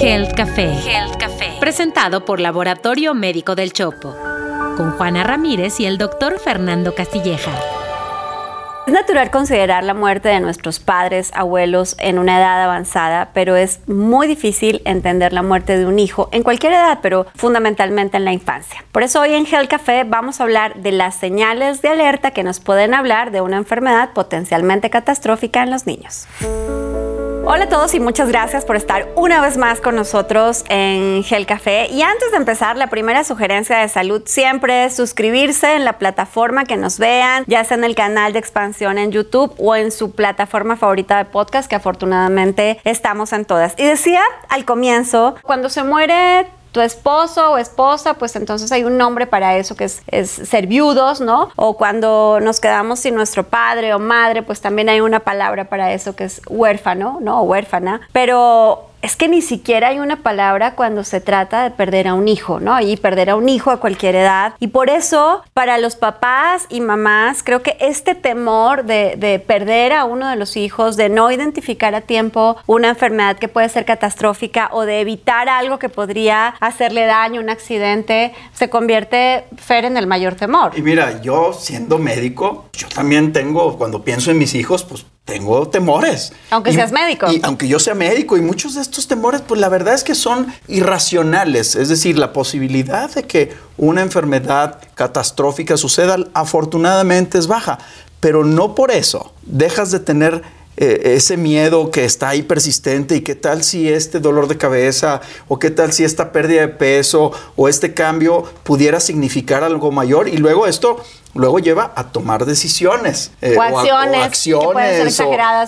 Health Café. Health Café. Presentado por Laboratorio Médico del Chopo. Con Juana Ramírez y el doctor Fernando Castilleja. Es natural considerar la muerte de nuestros padres, abuelos en una edad avanzada, pero es muy difícil entender la muerte de un hijo en cualquier edad, pero fundamentalmente en la infancia. Por eso hoy en Health Café vamos a hablar de las señales de alerta que nos pueden hablar de una enfermedad potencialmente catastrófica en los niños. Hola a todos y muchas gracias por estar una vez más con nosotros en Gel Café. Y antes de empezar, la primera sugerencia de salud siempre es suscribirse en la plataforma que nos vean, ya sea en el canal de expansión en YouTube o en su plataforma favorita de podcast, que afortunadamente estamos en todas. Y decía al comienzo, cuando se muere tu esposo o esposa, pues entonces hay un nombre para eso que es, ser viudos, ¿no? O cuando nos quedamos sin nuestro padre o madre, pues también hay una palabra para eso que es huérfano, ¿no? O huérfana. Pero es que ni siquiera hay una palabra cuando se trata de perder a un hijo, ¿no? Y perder a un hijo a cualquier edad. Y por eso, para los papás y mamás, creo que este temor de, de, perder a uno de los hijos, de no identificar a tiempo una enfermedad que puede ser catastrófica o de evitar algo que podría hacerle daño, un accidente, se convierte, Fer, en el mayor temor. Y mira, yo siendo médico, yo también tengo, cuando pienso en mis hijos, pues tengo temores. Aunque seas médico. Y aunque yo sea médico, y muchos de estos temores, pues la verdad es que son irracionales. Es decir, la posibilidad de que una enfermedad catastrófica suceda, afortunadamente es baja. Pero no por eso dejas de tener eh, ese miedo que está ahí persistente y qué tal si este dolor de cabeza o qué tal si esta pérdida de peso o este cambio pudiera significar algo mayor y luego esto luego lleva a tomar decisiones eh, o, acciones,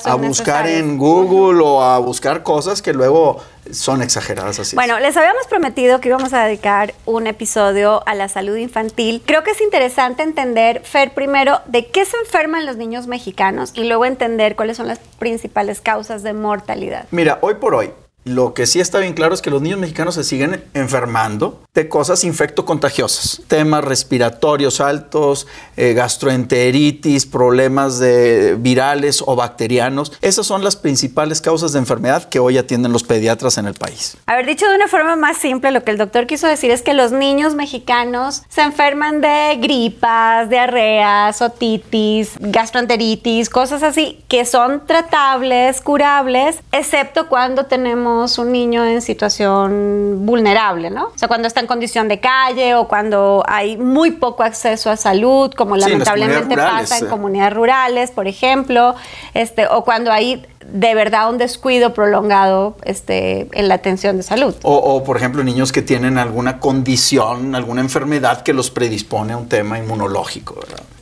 a buscar en Google o a buscar cosas que luego son exageradas así. Bueno, les habíamos prometido que íbamos a dedicar un episodio a la salud infantil. Creo que es interesante entender, Fer, primero, de qué se enferman los niños mexicanos y luego entender cuáles son las principales causas de mortalidad. Mira, hoy por hoy, lo que sí está bien claro es que los niños mexicanos se siguen enfermando de cosas infectocontagiosas, temas respiratorios altos, eh, gastroenteritis, problemas de virales o bacterianos. Esas son las principales causas de enfermedad que hoy atienden los pediatras en el país. Haber dicho de una forma más simple, lo que el doctor quiso decir es que los niños mexicanos se enferman de gripas, diarreas, otitis, gastroenteritis, cosas así que son tratables, curables, excepto cuando tenemos un niño en situación vulnerable, ¿no? O sea, cuando está en condición de calle o cuando hay muy poco acceso a salud, como lamentablemente pasa en comunidades rurales, por ejemplo, este, o cuando hay de verdad un descuido prolongado este, en la atención de salud. O, por ejemplo, niños que tienen alguna condición, alguna enfermedad que los predispone a un tema inmunológico.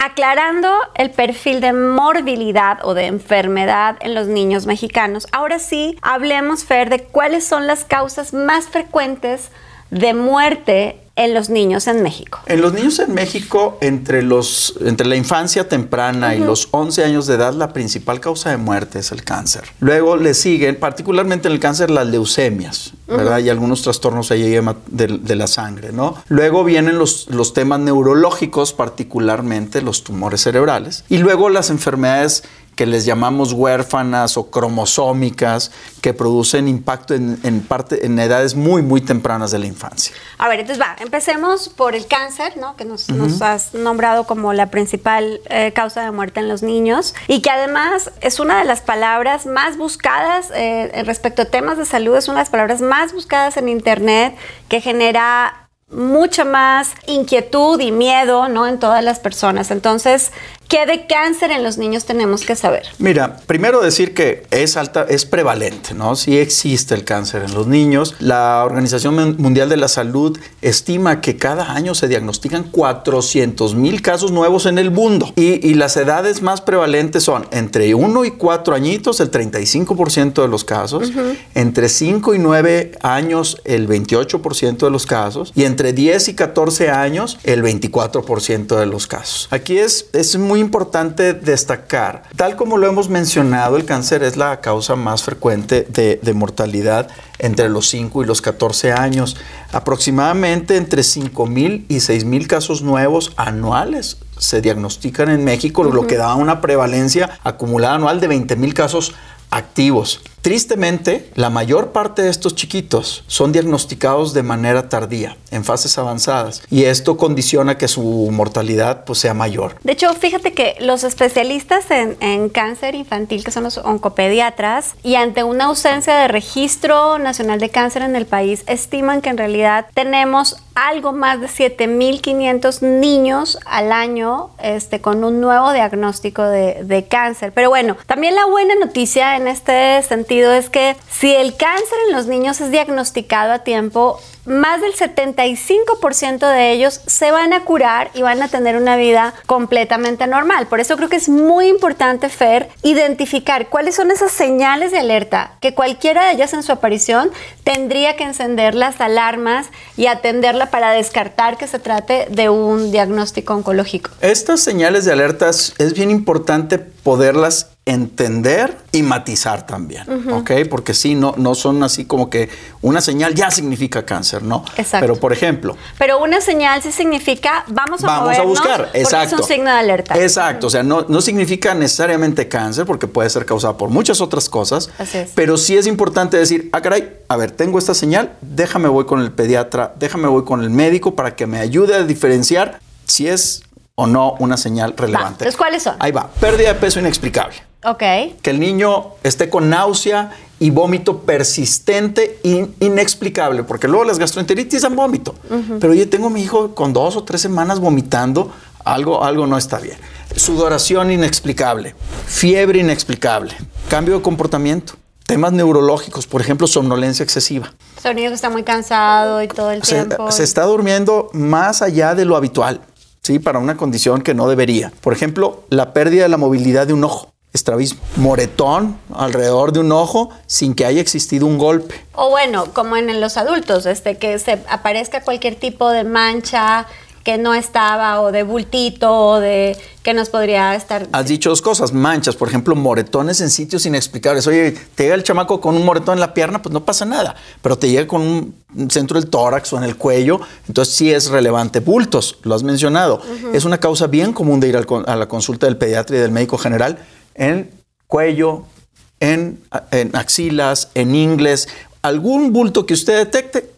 Aclarando el perfil de morbilidad o de enfermedad en los niños mexicanos, ahora sí hablemos, Fer, de cuáles son las causas más frecuentes de muerte en los niños en México? En los niños en México, entre, los, entre la infancia temprana y los 11 años de edad, la principal causa de muerte es el cáncer. Luego le siguen, particularmente en el cáncer, las leucemias, ¿verdad? Y algunos trastornos ahí de, de, la sangre, ¿no? Luego vienen los, los temas neurológicos, particularmente los tumores cerebrales. Y luego las enfermedades que les llamamos huérfanas o cromosómicas, que producen impacto en, parte, en edades muy, muy tempranas de la infancia. A ver, entonces va, empecemos por el cáncer, ¿no? que nos, has nombrado como la principal eh, causa de muerte en los niños y que además es una de las palabras más buscadas eh, respecto a temas de salud, es una de las palabras más buscadas en Internet que genera mucha más inquietud y miedo, ¿no? En todas las personas. Entonces, ¿qué de cáncer en los niños tenemos que saber? Mira, primero decir que es alta, es prevalente, ¿no? Sí existe el cáncer en los niños. La Organización Mundial de la Salud estima que cada año se diagnostican 400 mil casos nuevos en el mundo. Y, las edades más prevalentes son entre 1 y 4 añitos, el 35% de los casos, entre 5 y 9 años, el 28% de los casos, y entre entre 10 y 14 años, el 24% de los casos. Aquí es, es muy importante destacar, tal como lo hemos mencionado, el cáncer es la causa más frecuente de, de mortalidad entre los 5 y los 14 años. Aproximadamente entre 5 mil y 6 mil casos nuevos anuales se diagnostican en México, lo que da una prevalencia acumulada anual de 20 mil casos activos. Tristemente, la mayor parte de estos chiquitos son diagnosticados de manera tardía, en fases avanzadas, y esto condiciona que su mortalidad pues, sea mayor. De hecho, fíjate que los especialistas en, cáncer infantil, que son los oncopediatras, y ante una ausencia de registro nacional de cáncer en el país, estiman que en realidad tenemos algo más de 7.500 niños al año este, con un nuevo diagnóstico de, de, cáncer. Pero bueno, también la buena noticia en este sentido es que si el cáncer en los niños es diagnosticado a tiempo, más del 75% de ellos se van a curar y van a tener una vida completamente normal. Por eso creo que es muy importante, Fer, identificar cuáles son esas señales de alerta que cualquiera de ellas en su aparición tendría que encender las alarmas y atenderla para descartar que se trate de un diagnóstico oncológico. Estas señales de alerta es bien importante poderlas entender y matizar también, ¿ok? Porque sí, no, no son así como que una señal ya significa cáncer, ¿no? Exacto. Pero, por ejemplo... Pero una señal sí significa, vamos a Vamos a buscar, exacto. Es un signo de alerta. Exacto, o sea, no, no significa necesariamente cáncer, porque puede ser causado por muchas otras cosas, Así es. pero sí es importante decir, ah, caray, a ver, tengo esta señal, déjame voy con el pediatra, déjame voy con el médico para que me ayude a diferenciar si es o no una señal relevante. ¿cuáles son? Ahí va, pérdida de peso inexplicable. Ok. Que el niño esté con náusea y vómito persistente e inexplicable, porque luego las gastroenteritis dan vómito. Uh -huh. Pero yo tengo a mi hijo con dos o tres semanas vomitando, algo, algo no está bien. Sudoración inexplicable, fiebre inexplicable, cambio de comportamiento, temas neurológicos, por ejemplo, somnolencia excesiva. El niño que está muy cansado y todo el se, tiempo. Se está durmiendo más allá de lo habitual, ¿sí? Para una condición que no debería. Por ejemplo, la pérdida de la movilidad de un ojo estrabismo, moretón alrededor de un ojo sin que haya existido un golpe. O bueno, como en los adultos, este que se aparezca cualquier tipo de mancha que no estaba o de bultito o de que nos podría estar. Has dicho dos cosas, manchas, por ejemplo, moretones en sitios inexplicables. Oye, te llega el chamaco con un moretón en la pierna, pues no pasa nada, pero te llega con un centro del tórax o en el cuello, entonces sí es relevante. Bultos, lo has mencionado, uh -huh. es una causa bien común de ir al, a la consulta del pediatra y del médico general en cuello, en, en axilas, en ingles, algún bulto que usted detecte,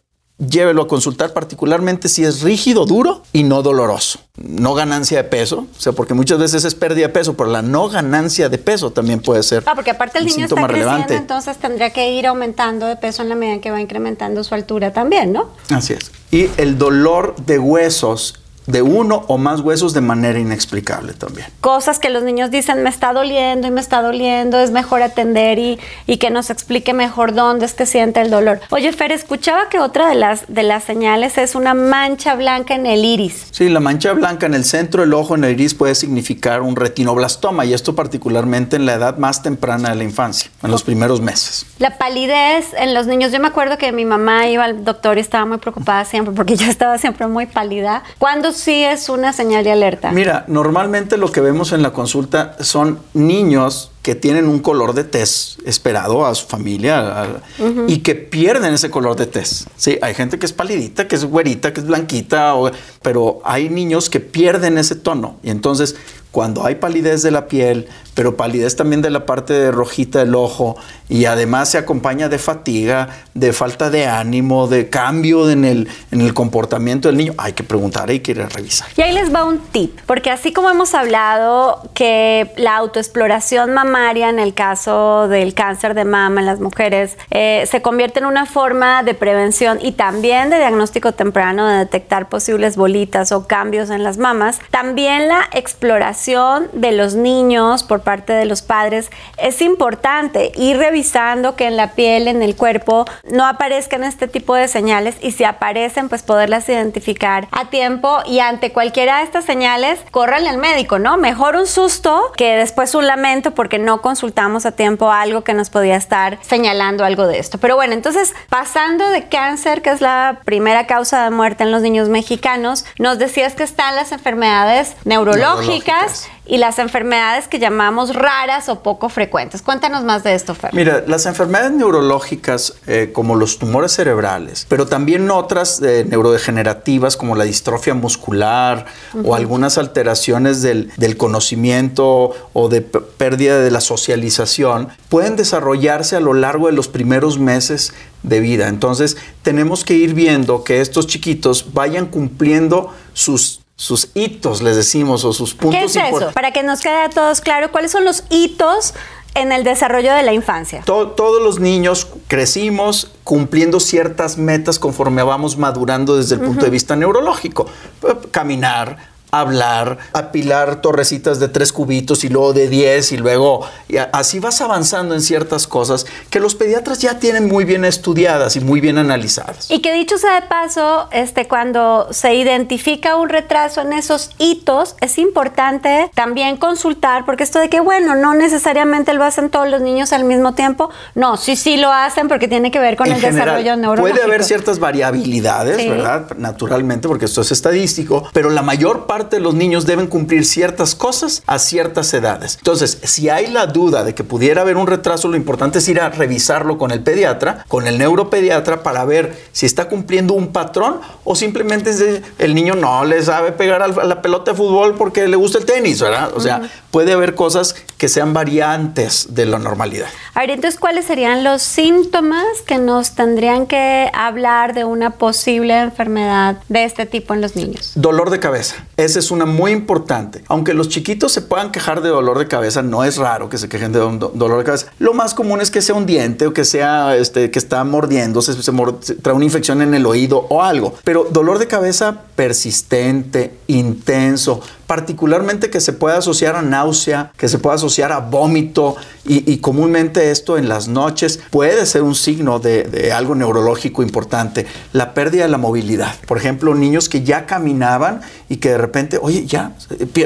llévelo a consultar, particularmente si es rígido, duro y no doloroso. No ganancia de peso, o sea, porque muchas veces es pérdida de peso, pero la no ganancia de peso también puede ser. Ah, porque aparte el un niño está creciendo, relevante. entonces tendría que ir aumentando de peso en la medida que va incrementando su altura también, ¿no? Así es. Y el dolor de huesos de uno o más huesos de manera inexplicable también. Cosas que los niños dicen, me está doliendo y me está doliendo, es mejor atender y, y que nos explique mejor dónde es que siente el dolor. Oye, Fer, escuchaba que otra de las, de las señales es una mancha blanca en el iris. Sí, la mancha blanca en el centro del ojo, en el iris, puede significar un retinoblastoma y esto particularmente en la edad más temprana de la infancia, en los primeros meses. La palidez en los niños, yo me acuerdo que mi mamá iba al doctor y estaba muy preocupada siempre porque yo estaba siempre muy pálida. ¿Cuándo sí es una señal de alerta? Mira, normalmente lo que vemos en la consulta son niños que tienen un color de tez esperado a su familia a, uh -huh. y que pierden ese color de tez. Sí, hay gente que es palidita, que es güerita, que es blanquita, o, pero hay niños que pierden ese tono y entonces cuando hay palidez de la piel, pero palidez también de la parte de rojita del ojo y además se acompaña de fatiga, de falta de ánimo, de cambio en el, en el comportamiento del niño, hay que preguntar, hay que ir a revisar. Y ahí les va un tip, porque así como hemos hablado que la autoexploración mamaria en el caso del cáncer de mama en las mujeres eh, se convierte en una forma de prevención y también de diagnóstico temprano de detectar posibles bolitas o cambios en las mamas, también la exploración de los niños por parte de los padres es importante ir revisando que en la piel, en el cuerpo, no aparezcan este tipo de señales y si aparecen, pues poderlas identificar a tiempo y ante cualquiera de estas señales, córranle al médico, ¿no? Mejor un susto que después un lamento porque no consultamos a tiempo algo que nos podía estar señalando algo de esto. Pero bueno, entonces, pasando de cáncer, que es la primera causa de muerte en los niños mexicanos, nos decías que están las enfermedades neurológicas, y las enfermedades que llamamos raras o poco frecuentes. Cuéntanos más de esto, Fer. Mira, las enfermedades neurológicas eh, como los tumores cerebrales, pero también otras eh, neurodegenerativas como la distrofia muscular o algunas alteraciones del, del conocimiento o de pérdida de la socialización, pueden desarrollarse a lo largo de los primeros meses de vida. Entonces, tenemos que ir viendo que estos chiquitos vayan cumpliendo sus sus hitos, les decimos, o sus puntos ¿Qué es eso? Para que nos quede a todos claro, ¿cuáles son los hitos en el desarrollo de la infancia? todos los niños crecimos cumpliendo ciertas metas conforme vamos madurando desde el punto de vista neurológico. Caminar, hablar, apilar torrecitas de tres cubitos y luego de diez y luego y así vas avanzando en ciertas cosas que los pediatras ya tienen muy bien estudiadas y muy bien analizadas. Y que dicho sea de paso, este, cuando se identifica un retraso en esos hitos, es importante también consultar, porque esto de que, bueno, no necesariamente lo hacen todos los niños al mismo tiempo, no, sí, sí lo hacen porque tiene que ver con el desarrollo neurológico. Puede haber ciertas variabilidades, ¿verdad? Naturalmente, porque esto es estadístico, pero la mayor parte de los niños deben cumplir ciertas cosas a ciertas edades. Entonces, si hay la duda de que pudiera haber un retraso, lo importante es ir a revisarlo con el pediatra, con el neuropediatra, para ver si está cumpliendo un patrón o simplemente el niño no le sabe pegar a la pelota de fútbol porque le gusta el tenis, ¿verdad? O sea, puede haber cosas que sean variantes de la normalidad. A ver, entonces, ¿cuáles serían los síntomas que nos tendrían que hablar de una posible enfermedad de este tipo en los niños? Dolor de cabeza. Es una muy importante. Aunque los chiquitos se puedan quejar de dolor de cabeza, no es raro que se quejen de dolor de cabeza. Lo más común es que sea un diente o que sea este, que está mordiéndose, se, se trae una infección en el oído o algo. Pero dolor de cabeza persistente, intenso, particularmente que se pueda asociar a náusea, que se pueda asociar a vómito y, comúnmente esto en las noches puede ser un signo de, algo neurológico importante. La pérdida de la movilidad. Por ejemplo, niños que ya caminaban y que de repente, oye, ya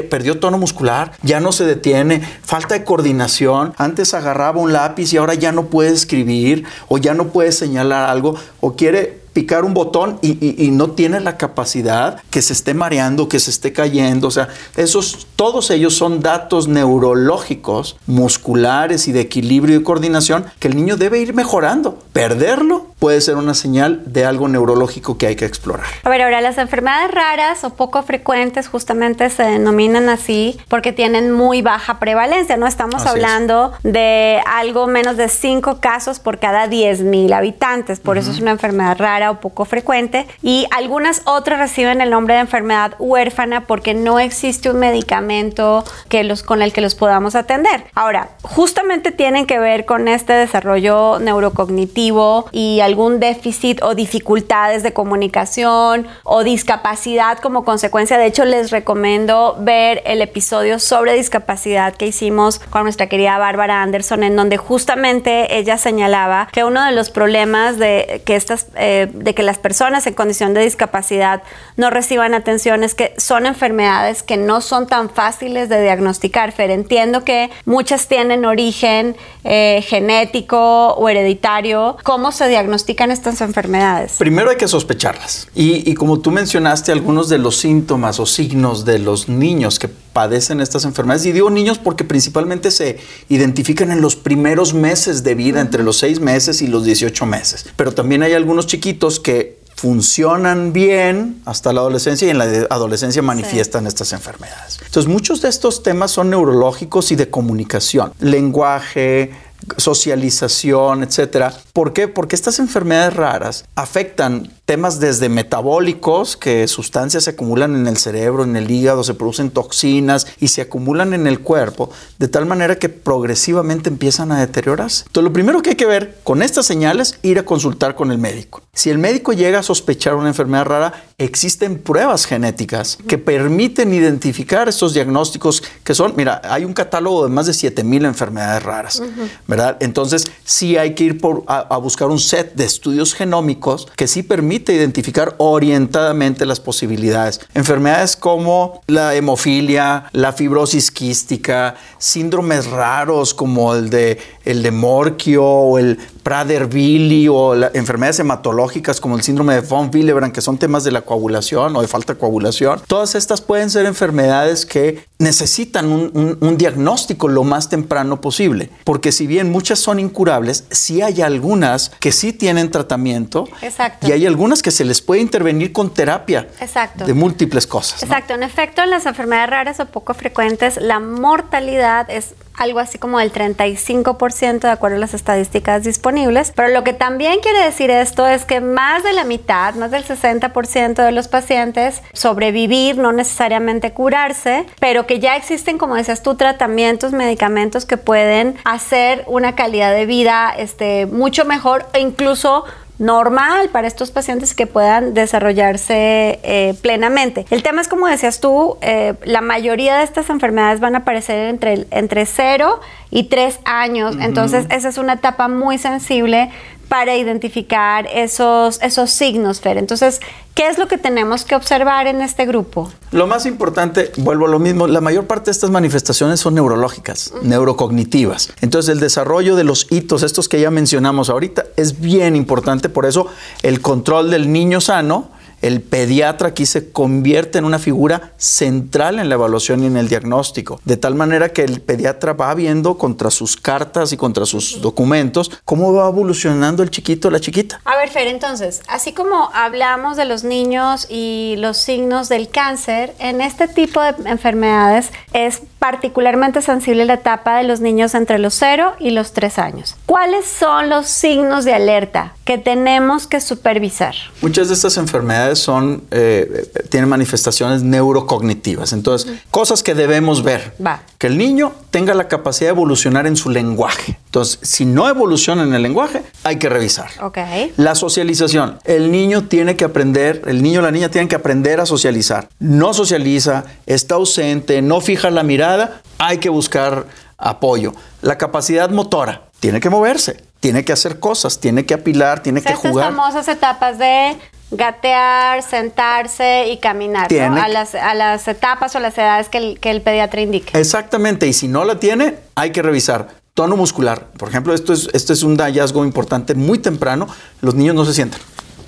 perdió tono muscular, ya no se detiene, falta de coordinación. Antes agarraba un lápiz y ahora ya no puede escribir o ya no puede señalar algo o quiere picar un botón y, no tiene la capacidad que se esté mareando, que se esté cayendo. O sea, esos, todos ellos son datos neurológicos, musculares y de equilibrio y coordinación que el niño debe ir mejorando. Perderlo puede ser una señal de algo neurológico que hay que explorar. A ver, ahora las enfermedades raras o poco frecuentes justamente se denominan así porque tienen muy baja prevalencia. No estamos hablando de algo menos de 5 casos por cada 10 mil habitantes. Por eso es una enfermedad rara o poco frecuente y algunas otras reciben el nombre de enfermedad huérfana porque no existe un medicamento que los, con el que los podamos atender. Ahora, justamente tienen que ver con este desarrollo neurocognitivo y algún déficit o dificultades de comunicación o discapacidad como consecuencia. De hecho, les recomiendo ver el episodio sobre discapacidad que hicimos con nuestra querida Bárbara Anderson, en donde justamente ella señalaba que uno de los problemas de que estas eh, de que las personas en condición de discapacidad no reciban atención es que son enfermedades que no son tan fáciles de diagnosticar. Fer, entiendo que muchas tienen origen eh, genético o hereditario. ¿Cómo se diagnostican estas enfermedades? Primero hay que sospecharlas. Y, y como tú mencionaste, algunos de los síntomas o signos de los niños que padecen estas enfermedades. Y digo niños porque principalmente se identifican en los primeros meses de vida, entre los 6 meses y los 18 meses. Pero también hay algunos chiquitos que funcionan bien hasta la adolescencia y en la adolescencia manifiestan estas enfermedades. Entonces muchos de estos temas son neurológicos y de comunicación, lenguaje, socialización, etcétera. ¿Por qué? Porque estas enfermedades raras afectan temas desde metabólicos, que sustancias se acumulan en el cerebro, en el hígado, se producen toxinas y se acumulan en el cuerpo, de tal manera que progresivamente empiezan a deteriorarse. Entonces, lo primero que hay que ver con estas señales, ir a consultar con el médico. Si el médico llega a sospechar una enfermedad rara, existen pruebas genéticas que permiten identificar estos diagnósticos que son, mira, hay un catálogo de más de 7000 enfermedades raras, ¿verdad? Entonces, sí hay que ir por, a, a buscar un set de estudios genómicos que sí permiten identificar orientadamente las posibilidades. Enfermedades como la hemofilia, la fibrosis quística, síndromes raros como el de, el de Morquio o el Prader-Willi o enfermedades hematológicas como el síndrome de von Willebrand, que son temas de la coagulación o de falta de coagulación. Todas estas pueden ser enfermedades que necesitan un, diagnóstico lo más temprano posible, porque si bien muchas son incurables, sí hay algunas que sí tienen tratamiento Exacto. y hay algunas que se les puede intervenir con terapia Exacto. de múltiples cosas. Exacto, en efecto, en las enfermedades raras o poco frecuentes, la mortalidad es algo así como del 35% de acuerdo a las estadísticas disponibles. Pero lo que también quiere decir esto es que más de la mitad, más del 60% de los pacientes sobrevivir, no necesariamente curarse, pero que ya existen, como decías tú, tratamientos, medicamentos que pueden hacer una calidad de vida este, mucho mejor e incluso normal para estos pacientes que puedan desarrollarse eh, plenamente. El tema es, como decías tú, eh, la mayoría de estas enfermedades van a aparecer entre, entre 0 y 3 años, entonces esa es una etapa muy sensible para identificar esos, esos signos, Fer. Entonces, ¿qué es lo que tenemos que observar en este grupo? Lo más importante, vuelvo a lo mismo, la mayor parte de estas manifestaciones son neurológicas, neurocognitivas. Entonces, el desarrollo de los hitos, estos que ya mencionamos ahorita, es bien importante. Por eso, el control del niño sano el pediatra aquí se convierte en una figura central en la evaluación y en el diagnóstico, de tal manera que el pediatra va viendo contra sus cartas y contra sus documentos cómo va evolucionando el chiquito o la chiquita. A ver, Fer, entonces, así como hablamos de los niños y los signos del cáncer, en este tipo de enfermedades es particularmente sensible la etapa de los niños entre los 0 y los 3 años. ¿Cuáles son los signos de alerta que tenemos que supervisar? Muchas de estas enfermedades son, eh, tienen manifestaciones neurocognitivas. Entonces, cosas que debemos ver. Va. Que el niño tenga la capacidad de evolucionar en su lenguaje. Entonces, si no evoluciona en el lenguaje, hay que revisar. Ok. La socialización. El niño tiene que aprender, el niño o la niña tienen que aprender a socializar. No socializa, está ausente, no fija la mirada, hay que buscar apoyo. La capacidad motora. Tiene que moverse, tiene que hacer cosas, tiene que apilar, tiene que Estas jugar. famosas etapas de gatear, sentarse y caminar, ¿no? A, las, a las etapas o las edades que el, que el pediatra indique. Exactamente, y si no la tiene, hay que revisar. Tono muscular. Por ejemplo, esto es, esto es un hallazgo importante muy temprano. Los niños no se sientan,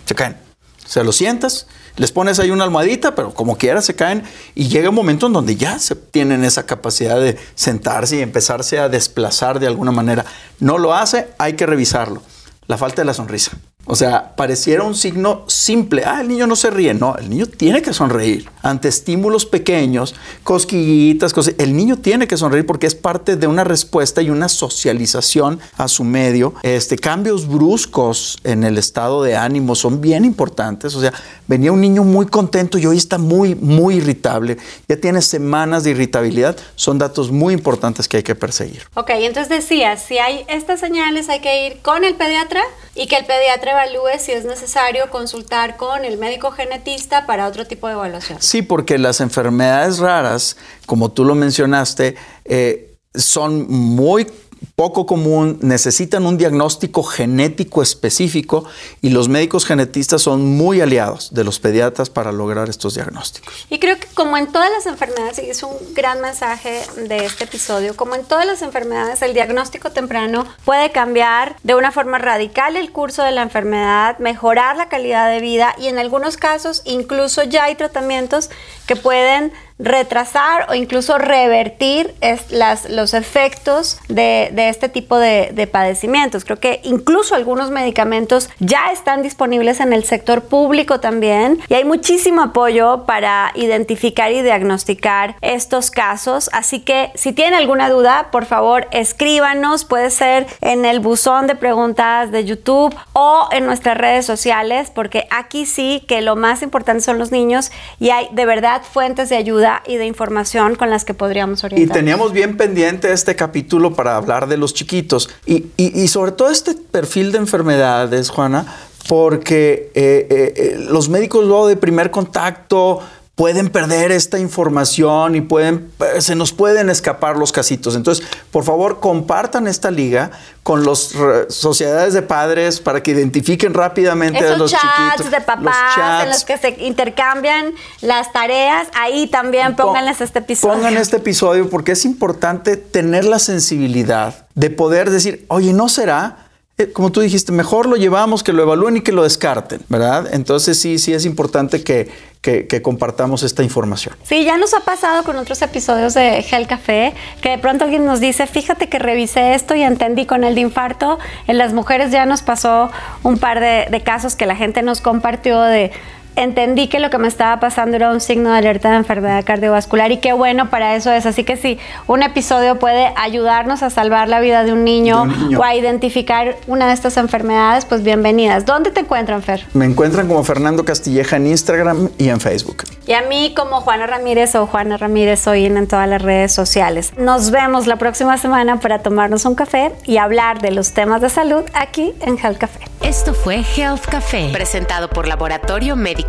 se caen. O sea, los sientas, les pones ahí una almohadita, pero como quiera se caen y llega un momento en donde ya se tienen esa capacidad de sentarse y empezarse a desplazar de alguna manera. No lo hace, hay que revisarlo. La falta de la sonrisa. O sea, pareciera un signo simple. Ah, el niño no se ríe. No, el niño tiene que sonreír. Ante estímulos pequeños, cosquillitas, cosas. El niño tiene que sonreír porque es parte de una respuesta y una socialización a su medio. Este, cambios bruscos en el estado de ánimo son bien importantes. O sea, venía un niño muy contento y hoy está muy, muy irritable. Ya tiene semanas de irritabilidad. Son datos muy importantes que hay que perseguir. Ok, entonces decía, si hay estas señales hay que ir con el pediatra y que el pediatra evalúe si es necesario consultar con el médico genetista para otro tipo de evaluación. Sí, porque las enfermedades raras, como tú lo mencionaste, eh, son muy poco común, necesitan un diagnóstico genético específico y los médicos genetistas son muy aliados de los pediatras para lograr estos diagnósticos. Y creo que como en todas las enfermedades, y es un gran mensaje de este episodio, como en todas las enfermedades, el diagnóstico temprano puede cambiar de una forma radical el curso de la enfermedad, mejorar la calidad de vida y en algunos casos incluso ya hay tratamientos que pueden retrasar o incluso revertir es- las, los efectos de, de este tipo de, de padecimientos. Creo que incluso algunos medicamentos ya están disponibles en el sector público también y hay muchísimo apoyo para identificar y diagnosticar estos casos. Así que si tienen alguna duda, por favor escríbanos, puede ser en el buzón de preguntas de YouTube o en nuestras redes sociales, porque aquí sí que lo más importante son los niños y hay de verdad fuentes de ayuda y de información con las que podríamos Y orientar. teníamos bien pendiente este capítulo para hablar de los chiquitos y, y- y sobre todo este perfil de enfermedades, Juana, porque eh, eh, eh, los médicos luego de primer contacto pueden perder esta información y pueden, eh, se nos pueden escapar los casitos. Entonces, por favor, compartan esta liga con las sociedades de padres para que identifiquen rápidamente a los chats chiquitos. de los papás en chats. los que se intercambian las tareas, ahí también pónganles este episodio. Pongan este episodio porque es importante tener la sensibilidad de poder decir, oye, ¿no será? Eh, como tú dijiste, mejor lo llevamos, que lo evalúen y que lo descarten, ¿verdad? Entonces sí, sí es importante que, que, compartamos esta información. Sí, ya nos ha pasado con otros episodios de Gel Café, que de pronto alguien nos dice, fíjate que revisé esto y entendí con el de infarto, en las mujeres ya nos pasó un par de, de casos que la gente nos compartió de entendí que lo que me estaba pasando era un signo de alerta de enfermedad cardiovascular y qué bueno para eso es. Así que si un episodio puede ayudarnos a salvar la vida de un niño, o a identificar una de estas enfermedades, pues bienvenidas. ¿Dónde te encuentran, Fer? Me encuentran como Fernando Castilleja en Instagram y en Facebook. Y a mí como Juana Ramírez o Juana Ramírez hoy en todas las redes sociales. Nos vemos la próxima semana para tomarnos un café y hablar de los temas de salud aquí en Health Café. Esto fue Health Café, presentado por Laboratorio Médico